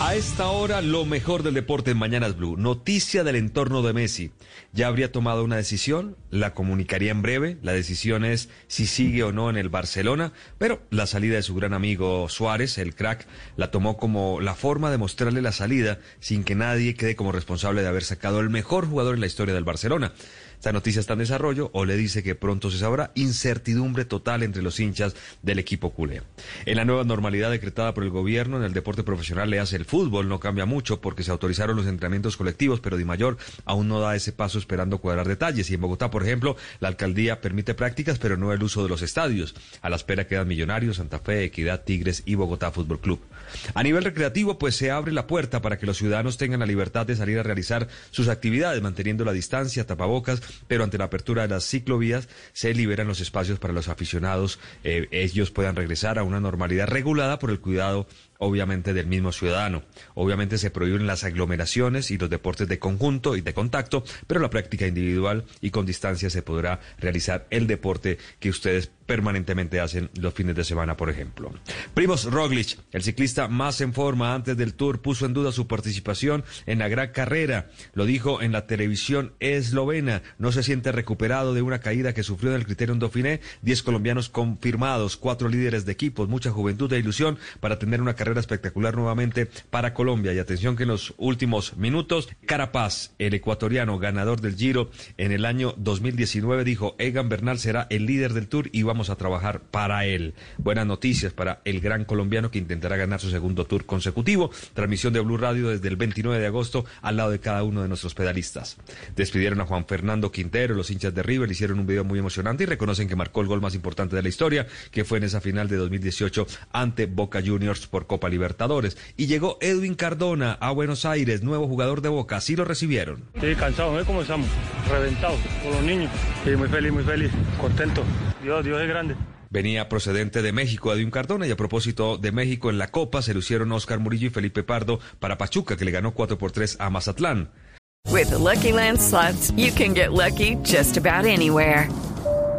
A esta hora, lo mejor del deporte en Mañanas Blue. Noticia del entorno de Messi. Ya habría tomado una decisión, la comunicaría en breve. La decisión es si sigue o no en el Barcelona, pero la salida de su gran amigo Suárez, el crack, la tomó como la forma de mostrarle la salida sin que nadie quede como responsable de haber sacado el mejor jugador en la historia del Barcelona. Esta noticia está en desarrollo o le dice que pronto se sabrá incertidumbre total entre los hinchas del equipo culé. En la nueva normalidad decretada por el gobierno en el deporte profesional le hace el fútbol, no cambia mucho porque se autorizaron los entrenamientos colectivos, pero Di Mayor aún no da ese paso esperando cuadrar detalles. Y en Bogotá, por ejemplo, la alcaldía permite prácticas, pero no el uso de los estadios. A la espera quedan Millonarios, Santa Fe, Equidad, Tigres y Bogotá Fútbol Club. A nivel recreativo, pues se abre la puerta para que los ciudadanos tengan la libertad de salir a realizar sus actividades, manteniendo la distancia, tapabocas, pero ante la apertura de las ciclovías se liberan los espacios para los aficionados, eh, ellos puedan regresar a una normalidad regulada por el cuidado obviamente del mismo ciudadano. Obviamente se prohíben las aglomeraciones y los deportes de conjunto y de contacto, pero la práctica individual y con distancia se podrá realizar el deporte que ustedes permanentemente hacen los fines de semana, por ejemplo. Primos Roglic, el ciclista más en forma antes del Tour, puso en duda su participación en la gran carrera. Lo dijo en la televisión eslovena. No se siente recuperado de una caída que sufrió en el Criterium Dauphiné. Diez colombianos confirmados, cuatro líderes de equipos, mucha juventud e ilusión para tener una carrera espectacular nuevamente para Colombia. Y atención que en los últimos minutos, Carapaz, el ecuatoriano ganador del Giro en el año 2019, dijo, Egan Bernal será el líder del Tour y vamos a trabajar para él. Buenas noticias para el gran colombiano que intentará ganar su segundo Tour consecutivo. Transmisión de Blue Radio desde el 29 de agosto al lado de cada uno de nuestros pedalistas. Despidieron a Juan Fernando Quintero, los hinchas de River hicieron un video muy emocionante y reconocen que marcó el gol más importante de la historia, que fue en esa final de 2018 ante Boca Juniors por Copa Libertadores. Y llegó Edwin Cardona a Buenos Aires, nuevo jugador de Boca. Así lo recibieron. Sí, cansado, ¿eh? ¿Cómo estamos? Reventados por los niños. Sí, muy feliz, muy feliz, contento. Dios, Dios es grande. Venía procedente de México Edwin Cardona y a propósito de México en la Copa se lucieron Oscar Murillo y Felipe Pardo para Pachuca que le ganó 4 por 3 a Mazatlán. With the Lucky Land slots, you can get lucky just about anywhere.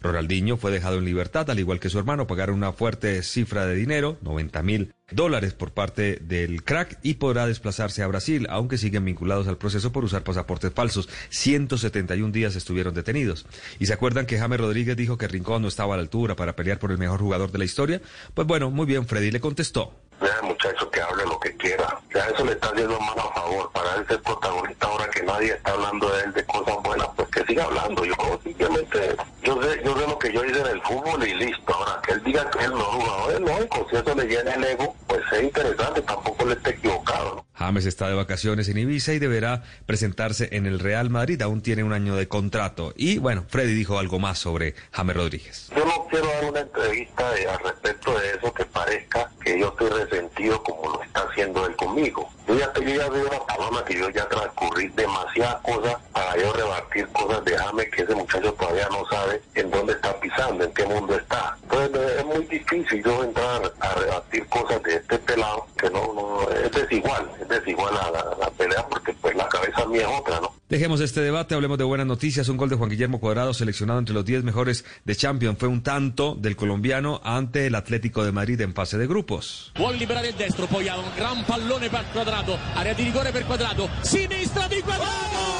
Ronaldinho fue dejado en libertad, al igual que su hermano, pagaron una fuerte cifra de dinero, 90 mil dólares por parte del crack y podrá desplazarse a Brasil, aunque siguen vinculados al proceso por usar pasaportes falsos. 171 días estuvieron detenidos. ¿Y se acuerdan que James Rodríguez dijo que Rincón no estaba a la altura para pelear por el mejor jugador de la historia? Pues bueno, muy bien, Freddy le contestó. Deja muchacho que hable lo que quiera. Ya eso le está haciendo más a favor para él ser protagonista ahora que nadie está hablando de él de cosas buenas, pues que siga hablando. Yo simplemente, yo sé, yo sé lo que yo hice en el fútbol y listo. Ahora que él diga que no jugador es lógico, si eso le llena el ego, pues es interesante, tampoco le esté equivocado. James está de vacaciones en Ibiza y deberá presentarse en el Real Madrid. Aún tiene un año de contrato. Y bueno, Freddy dijo algo más sobre James Rodríguez. Yo no quiero dar una entrevista de, al respecto de eso que parezca que yo estoy resentido como lo está haciendo él conmigo. Yo ya, yo ya veo una paloma que yo ya transcurrí demasiadas cosas para yo rebatir cosas de James que ese muchacho todavía no sabe en dónde está pisando, en qué mundo está. Entonces es muy difícil yo entrar a rebatir cosas de este pelado que no, no es desigual, es desigual a la, la pelea porque pues la cabeza mía es otra, ¿no? Dejemos este debate, hablemos de buenas noticias. Un gol de Juan Guillermo Cuadrado seleccionado entre los 10 mejores de Champions. Fue un tanto del colombiano ante el Atlético de Madrid en fase de grupos. Vuol liberare il destro, poi ha un gran pallone per Quadrado, area di rigore per Quadrado, sinistra di Quadrado!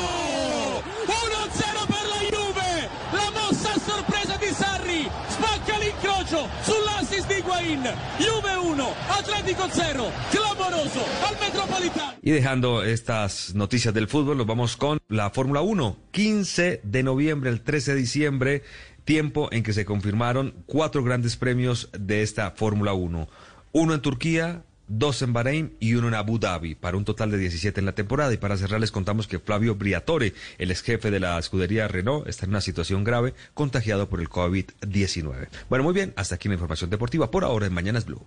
Higuain. Juve 1, Atletico 0, clamoroso al Metropolitano. Y dejando estas noticias del fútbol, nos vamos con la Fórmula 1. 15 de noviembre, el 13 de diciembre, tiempo en que se confirmaron cuatro grandes premios de esta Fórmula 1. Uno en Turquía, dos en Bahrein y uno en Abu Dhabi, para un total de 17 en la temporada. Y para cerrar les contamos que Flavio Briatore, el ex jefe de la escudería Renault, está en una situación grave, contagiado por el COVID-19. Bueno, muy bien, hasta aquí la información deportiva por ahora en Mañanas Blue.